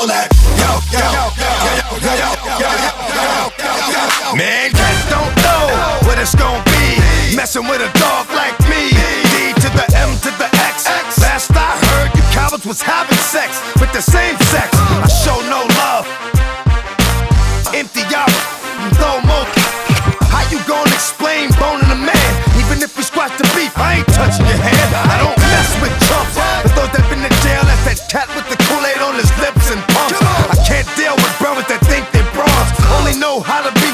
all that. Yo, yo, yo, yo, yo, yo, yo, Man, cats don't know what it's gonna be. Messing with a dog like me. D to the M to the X. Last I heard, you cowards was having sex with the same sex. I show no love. Empty out, throw more. How you gonna explain boning a man? Even if we squash the beef, I ain't touching it.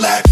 all that.